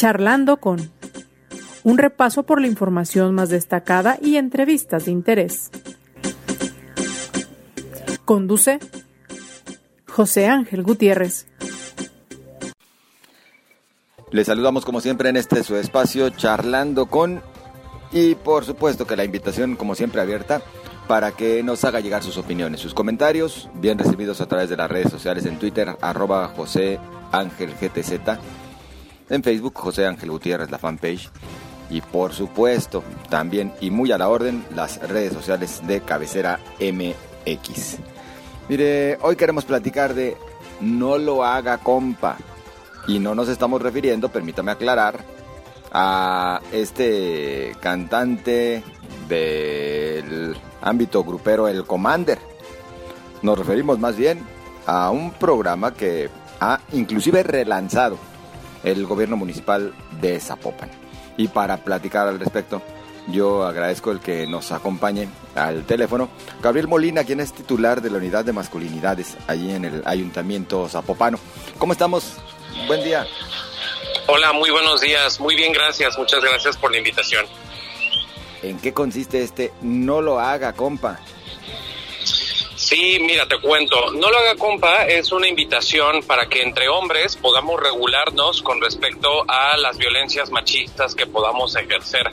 Charlando con un repaso por la información más destacada y entrevistas de interés. Conduce José Ángel Gutiérrez. Les saludamos como siempre en este su espacio charlando con y por supuesto que la invitación como siempre abierta para que nos haga llegar sus opiniones, sus comentarios, bien recibidos a través de las redes sociales en Twitter, arroba José Ángel GTZ, en Facebook José Ángel Gutiérrez, la fanpage, y por supuesto también y muy a la orden las redes sociales de Cabecera MX. Mire, hoy queremos platicar de No lo haga compa. Y no nos estamos refiriendo, permítame aclarar, a este cantante del ámbito grupero El Commander. Nos referimos más bien a un programa que ha inclusive relanzado el gobierno municipal de Zapopan. Y para platicar al respecto, yo agradezco el que nos acompañe al teléfono Gabriel Molina, quien es titular de la unidad de masculinidades allí en el Ayuntamiento Zapopano. ¿Cómo estamos? Buen día. Hola, muy buenos días. Muy bien, gracias. Muchas gracias por la invitación. ¿En qué consiste este no lo haga, compa? Sí, mira, te cuento. No lo haga, compa, es una invitación para que entre hombres podamos regularnos con respecto a las violencias machistas que podamos ejercer.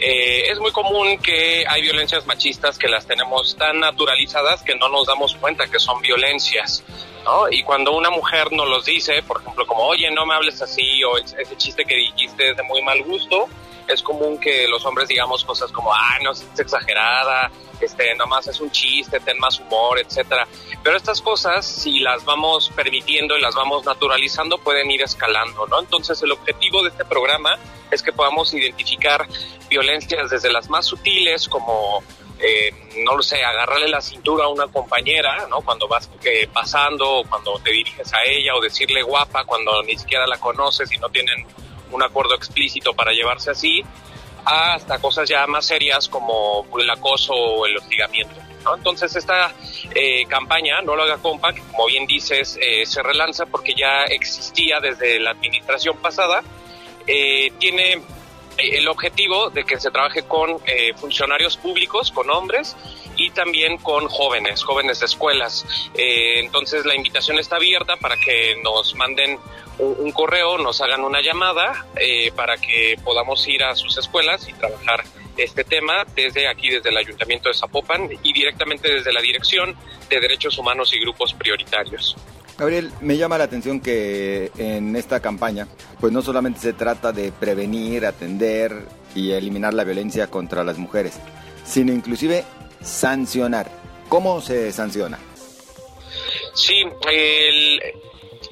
Eh, es muy común que hay violencias machistas que las tenemos tan naturalizadas que no nos damos cuenta que son violencias. ¿no? Y cuando una mujer nos los dice, por ejemplo, como, oye, no me hables así, o ese chiste que dijiste es de muy mal gusto, es común que los hombres digamos cosas como, ay, no, es exagerada, este, nomás es un chiste, ten más humor, etcétera. Pero estas cosas, si las vamos permitiendo y las vamos naturalizando, pueden ir escalando, ¿no? Entonces, el objetivo de este programa es que podamos identificar violencias desde las más sutiles, como eh, no lo sé, agarrarle la cintura a una compañera, ¿no? Cuando vas eh, pasando o cuando te diriges a ella o decirle guapa cuando ni siquiera la conoces y no tienen un acuerdo explícito para llevarse así, hasta cosas ya más serias como el acoso o el hostigamiento. Entonces esta eh, campaña, No lo haga compa, que como bien dices, eh, se relanza porque ya existía desde la administración pasada, eh, tiene el objetivo de que se trabaje con funcionarios públicos, con hombres y también con jóvenes, jóvenes de escuelas. entonces la invitación está abierta para que nos manden un, correo, nos hagan una llamada eh, para que podamos ir a sus escuelas y trabajar este tema desde aquí, desde el Ayuntamiento de Zapopan y directamente desde la Dirección de Derechos Humanos y Grupos Prioritarios. Gabriel, me llama la atención que en esta campaña, pues no solamente se trata de prevenir, atender y eliminar la violencia contra las mujeres, sino inclusive sancionar. ¿Cómo se sanciona? Sí, el,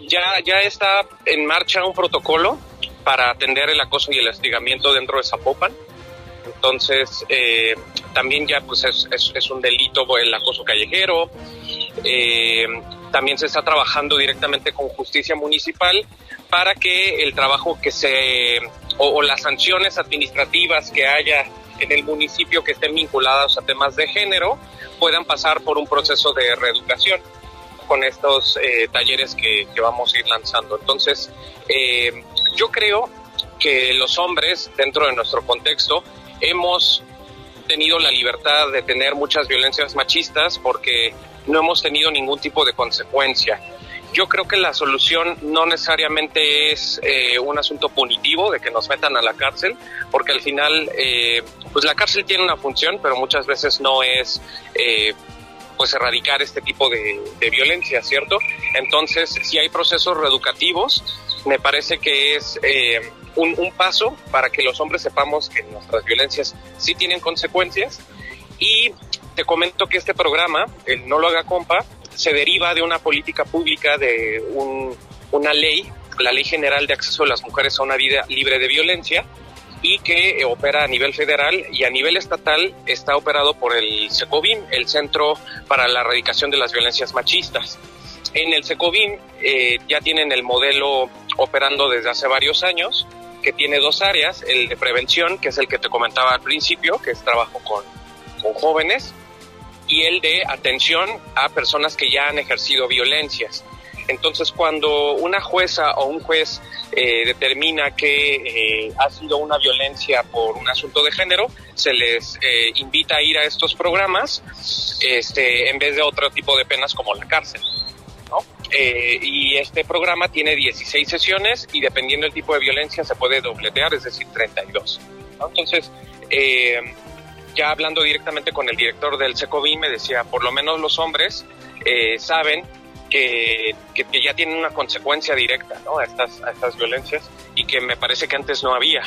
ya, ya está en marcha un protocolo para atender el acoso y el hostigamiento dentro de Zapopan. Entonces, eh, también ya pues es, un delito el acoso callejero. Eh, también se está trabajando directamente con justicia municipal para que el trabajo que se, o, las sanciones administrativas que haya en el municipio que estén vinculadas a temas de género puedan pasar por un proceso de reeducación con estos eh, talleres que, vamos a ir lanzando. Entonces, eh, yo creo que los hombres, dentro de nuestro contexto, hemos tenido la libertad de tener muchas violencias machistas porque no hemos tenido ningún tipo de consecuencia. Yo creo que la solución no necesariamente es eh, un asunto punitivo de que nos metan a la cárcel, porque al final, pues la cárcel tiene una función, pero muchas veces no es pues erradicar este tipo de, violencia, ¿cierto? Entonces, si hay procesos reeducativos, me parece que es eh, un, paso para que los hombres sepamos que nuestras violencias sí tienen consecuencias. Y te comento que este programa, el No lo haga compa, se deriva de una política pública, de una ley, la Ley General de Acceso de las Mujeres a una Vida Libre de Violencia, y que eh, opera a nivel federal y a nivel estatal está operado por el SECOVIM, el Centro para la Erradicación de las Violencias Machistas. En el SECOVIM eh, ya tienen el modelo operando desde hace varios años, que tiene dos áreas, el de prevención, que es el que te comentaba al principio, que es trabajo con, con jóvenes, y el de atención a personas que ya han ejercido violencias. Entonces, cuando una jueza o un juez eh, determina que eh, ha sido una violencia por un asunto de género, se les eh, invita a ir a estos programas este, en vez de otro tipo de penas como la cárcel. ¿no? y este programa tiene 16 sesiones y dependiendo del tipo de violencia se puede dobletear, es decir, 32. Entonces, ya hablando directamente con el director del SECOVI, me decía, por lo menos los hombres saben que, que, ya tienen una consecuencia directa ¿no? a, estas, a estas violencias y que me parece que antes no había.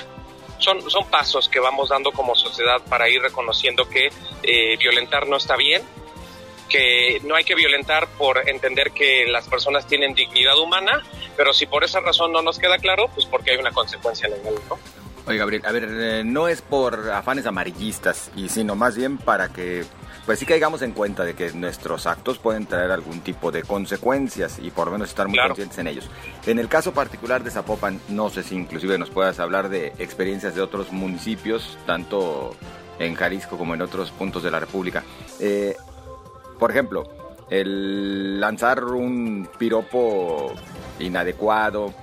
Son, son pasos que vamos dando como sociedad para ir reconociendo que eh, violentar no está bien, que no hay que violentar por entender que las personas tienen dignidad humana, pero si por esa razón no nos queda claro, pues porque hay una consecuencia legal, ¿no? Oye, Gabriel, a ver, eh, no es por afanes amarillistas, y sino más bien para que pues sí caigamos en cuenta de que nuestros actos pueden traer algún tipo de consecuencias y por lo menos estar muy conscientes en ellos. En el caso particular de Zapopan, no sé si inclusive nos puedas hablar de experiencias de otros municipios, tanto en Jalisco como en otros puntos de la República. Eh, por ejemplo, el lanzar un piropo inadecuado,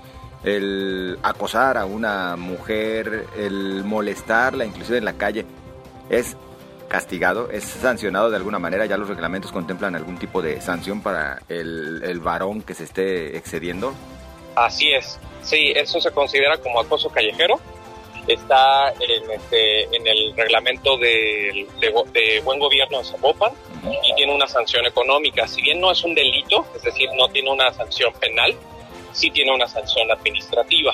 el acosar a una mujer, el molestarla inclusive en la calle, es castigado, es sancionado de alguna manera, ya los reglamentos contemplan algún tipo de sanción para el, el varón que se esté excediendo. Así es, sí, eso se considera como acoso callejero, está en, este, en el reglamento de, de, buen gobierno de Zapopan y tiene una sanción económica, si bien no es un delito, es decir, no tiene una sanción penal, sí tiene una sanción administrativa.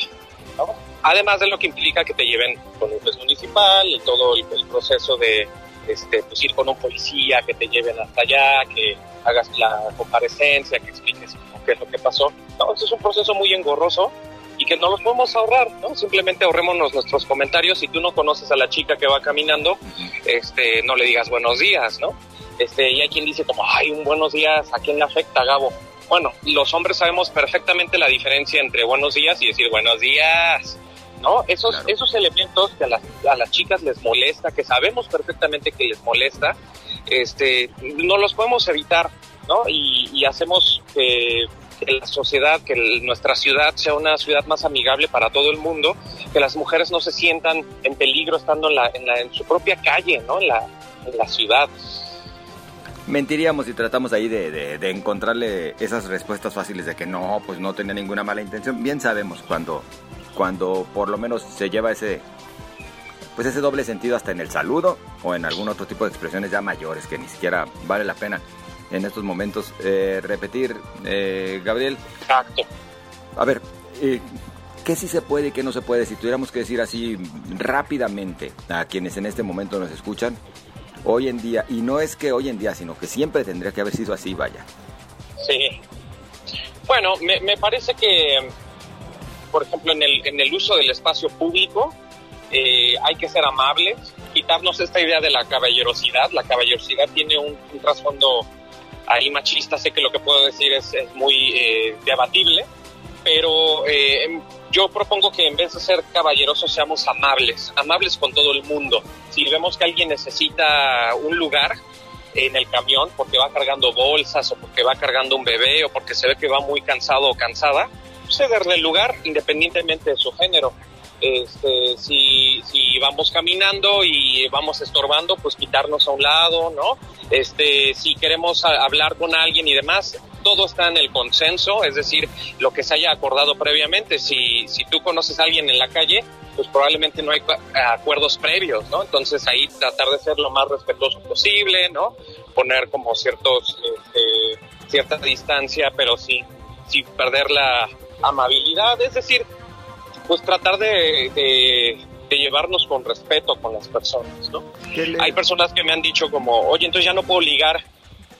Además de lo que implica que te lleven con un juez municipal y todo el proceso de, este, pues ir con un policía, que te lleven hasta allá, que hagas la comparecencia, que expliques qué es lo que pasó. No, es un proceso muy engorroso y que no los podemos ahorrar, ¿no? Simplemente ahorrémonos nuestros comentarios. Si tú no conoces a la chica que va caminando, este, no le digas buenos días, ¿no? Este, y hay quien dice como, ay, un buenos días, ¿a quién le afecta, Gabo? Bueno, los hombres sabemos perfectamente la diferencia entre buenos días y decir buenos días. ¿No? Esos, esos elementos que a las, a las chicas les molesta, que sabemos perfectamente que les molesta, este, no los podemos evitar, ¿no? Y, hacemos que, la sociedad, que nuestra ciudad sea una ciudad más amigable para todo el mundo, que las mujeres no se sientan en peligro estando en, la, en, la, en su propia calle, ¿no? En la, en la ciudad. Mentiríamos si tratamos ahí de, de, de, encontrarle esas respuestas fáciles de que no, pues no tenía ninguna mala intención. Bien sabemos cuando cuando por lo menos se lleva ese pues ese doble sentido hasta en el saludo o en algún otro tipo de expresiones ya mayores que ni siquiera vale la pena en estos momentos eh, repetir, eh, Gabriel. Exacto. A ver, eh, ¿qué sí se puede y qué no se puede? Si tuviéramos que decir así rápidamente a quienes en este momento nos escuchan, hoy en día, y no es que hoy en día, sino que siempre tendría que haber sido así, vaya. Sí. Bueno, me, parece que por ejemplo, en el, en el uso del espacio público, eh, hay que ser amables, quitarnos esta idea de la caballerosidad. La caballerosidad tiene un, trasfondo ahí machista, sé que lo que puedo decir es, es muy eh, debatible, pero eh, yo propongo que en vez de ser caballerosos seamos amables, amables con todo el mundo. Si vemos que alguien necesita un lugar en el camión porque va cargando bolsas o porque va cargando un bebé o porque se ve que va muy cansado o cansada, cederle el lugar independientemente de su género. Este, si, vamos caminando y vamos estorbando, pues quitarnos a un lado, ¿no? Este, si queremos hablar con alguien y demás, todo está en el consenso, es decir, lo que se haya acordado previamente. Si, si tú conoces a alguien en la calle, pues probablemente no hay acuerdos previos, ¿no? Entonces ahí tratar de ser lo más respetuoso posible, ¿no? Poner como ciertos, este, cierta distancia, pero sí, sin perder la, amabilidad, es decir, pues tratar de, de, llevarnos con respeto con las personas, ¿no? Hay personas que me han dicho como, oye, entonces ya no puedo ligar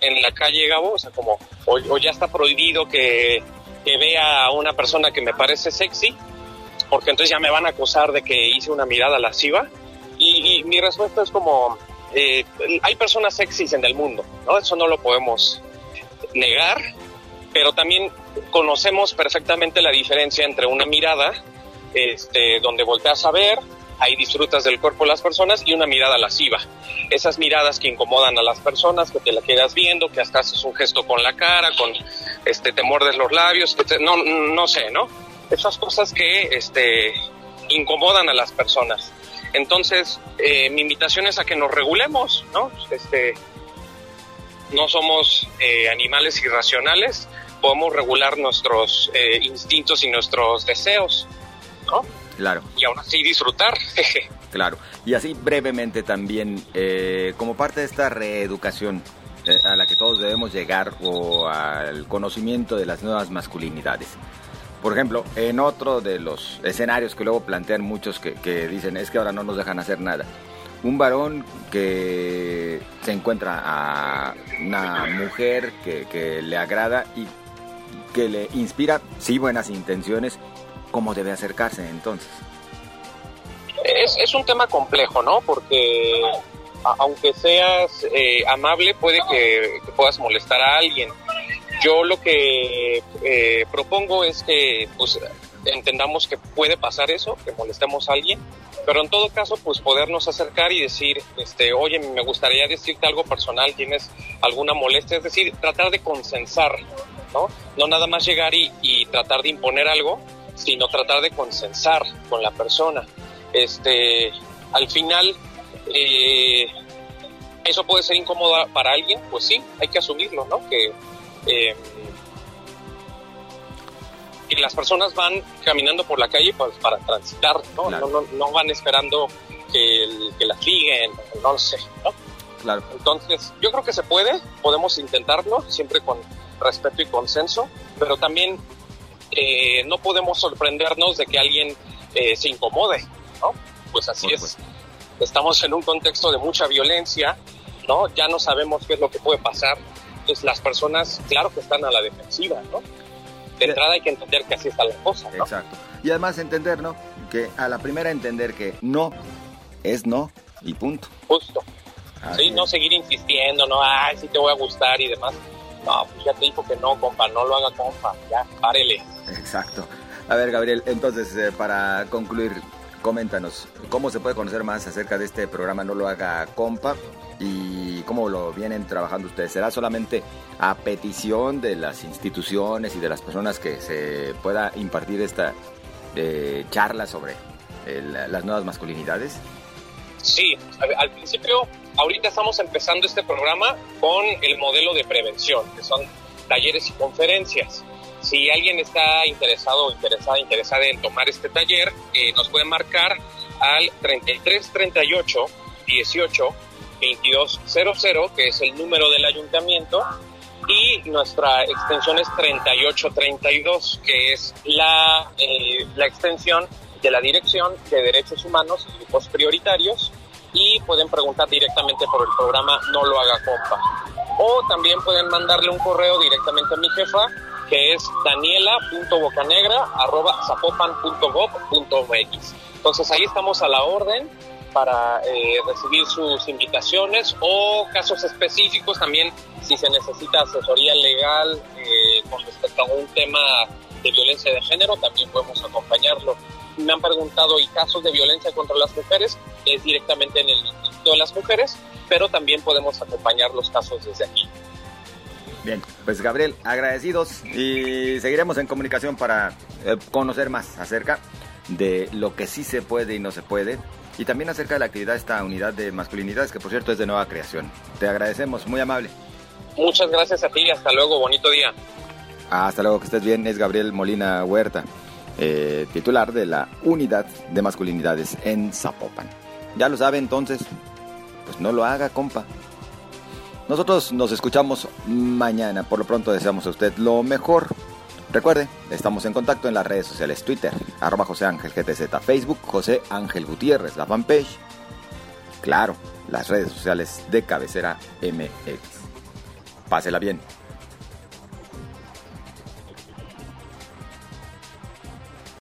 en la calle Gabo, o sea, como, o, ya está prohibido que, que, vea a una persona que me parece sexy, porque entonces ya me van a acusar de que hice una mirada lasciva. Y, y mi respuesta es como, eh, hay personas sexys en el mundo, ¿no? Eso no lo podemos negar, pero también conocemos perfectamente la diferencia entre una mirada, este, donde volteas a ver, ahí disfrutas del cuerpo de las personas, y una mirada lasciva. Esas miradas que incomodan a las personas, que te la quedas viendo, que hasta haces un gesto con la cara, con, este, te muerdes los labios, no, no sé, ¿no? Esas cosas que este, incomodan a las personas. Entonces, eh, mi invitación es a que nos regulemos, ¿no? Este, no somos eh, animales irracionales, podemos regular nuestros eh, instintos y nuestros deseos, ¿no? Claro. Y aún así disfrutar. claro. Y así brevemente también, como parte de esta reeducación a la que todos debemos llegar o al conocimiento de las nuevas masculinidades. Por ejemplo, en otro de los escenarios que luego plantean muchos que, dicen es que ahora no nos dejan hacer nada. Un varón que se encuentra a una mujer que, le agrada y que le inspira, sí, buenas intenciones, ¿cómo debe acercarse entonces? Es, un tema complejo, ¿no? Porque aunque seas eh, amable, puede que, puedas molestar a alguien yo lo que eh, propongo es que pues, entendamos que puede pasar eso, que molestemos a alguien, pero en todo caso, pues podernos acercar y decir, este, oye, me gustaría decirte algo personal, tienes alguna molestia, es decir, tratar de consensar, ¿no? No nada más llegar y, y tratar de imponer algo, sino tratar de consensar con la persona. Este, al final, eh, eso puede ser incómodo para alguien, pues sí, hay que asumirlo, ¿no? Que eh, y las personas van caminando por la calle pues, para transitar, ¿no? No, van esperando que, que las liguen, no lo sé, ¿no? Claro. Entonces, yo creo que se puede, podemos intentarlo, siempre con respeto y consenso, pero también eh, no podemos sorprendernos de que alguien eh, se incomode, ¿no? Pues así es. Estamos en un contexto de mucha violencia, ¿no? Ya no sabemos qué es lo que puede pasar pues las personas, claro que están a la defensiva, ¿no? De entrada hay que entender que así está la cosa, ¿no? Exacto. Y además entender, ¿no? Que a la primera entender que no es no y punto. Justo. sí, no seguir insistiendo, no, ay, sí te voy a gustar y demás. No, pues ya te dijo que no, compa, no lo haga, compa, ya, párele. Exacto. A ver, Gabriel, entonces, eh, para concluir, coméntanos, ¿cómo se puede conocer más acerca de este programa No lo haga, compa? y cómo lo vienen trabajando ustedes. ¿Será solamente a petición de las instituciones y de las personas que se pueda impartir esta eh, charla sobre las nuevas masculinidades? Sí, al principio, ahorita estamos empezando este programa con el modelo de prevención, que son talleres y conferencias. Si alguien está interesado, interesada, interesada en tomar este taller, eh, nos puede marcar al 3338 18 2200, que es el número del ayuntamiento, y nuestra extensión es 3832, que es la, eh, la extensión de la Dirección de Derechos Humanos y Grupos Prioritarios, y pueden preguntar directamente por el programa No lo haga compa. O también pueden mandarle un correo directamente a mi jefa, que es daniela.bocanegra.zapopan.gov.mx. Entonces ahí estamos a la orden para eh, recibir sus invitaciones o casos específicos también si se necesita asesoría legal eh, con respecto a un tema de violencia de género también podemos acompañarlo. Me han preguntado y casos de violencia contra las mujeres es directamente en el Instituto de las Mujeres, pero también podemos acompañar los casos desde aquí. Bien, pues Gabriel, agradecidos y seguiremos en comunicación para eh, conocer más acerca de lo que sí se puede y no se puede y también acerca de la actividad de esta unidad de masculinidades, que por cierto es de nueva creación. Te agradecemos, muy amable. Muchas gracias a ti y hasta luego, bonito día. Hasta luego, que estés bien. Es Gabriel Molina Huerta, eh, titular de la unidad de masculinidades en Zapopan. Ya lo sabe entonces, pues no lo haga, compa. Nosotros nos escuchamos mañana. Por lo pronto deseamos a usted lo mejor. Recuerde, estamos en contacto en las redes sociales Twitter, arroba José Ángel GTZ, Facebook, José Ángel Gutiérrez, la fanpage. Claro, las redes sociales de cabecera MX. Pásela bien.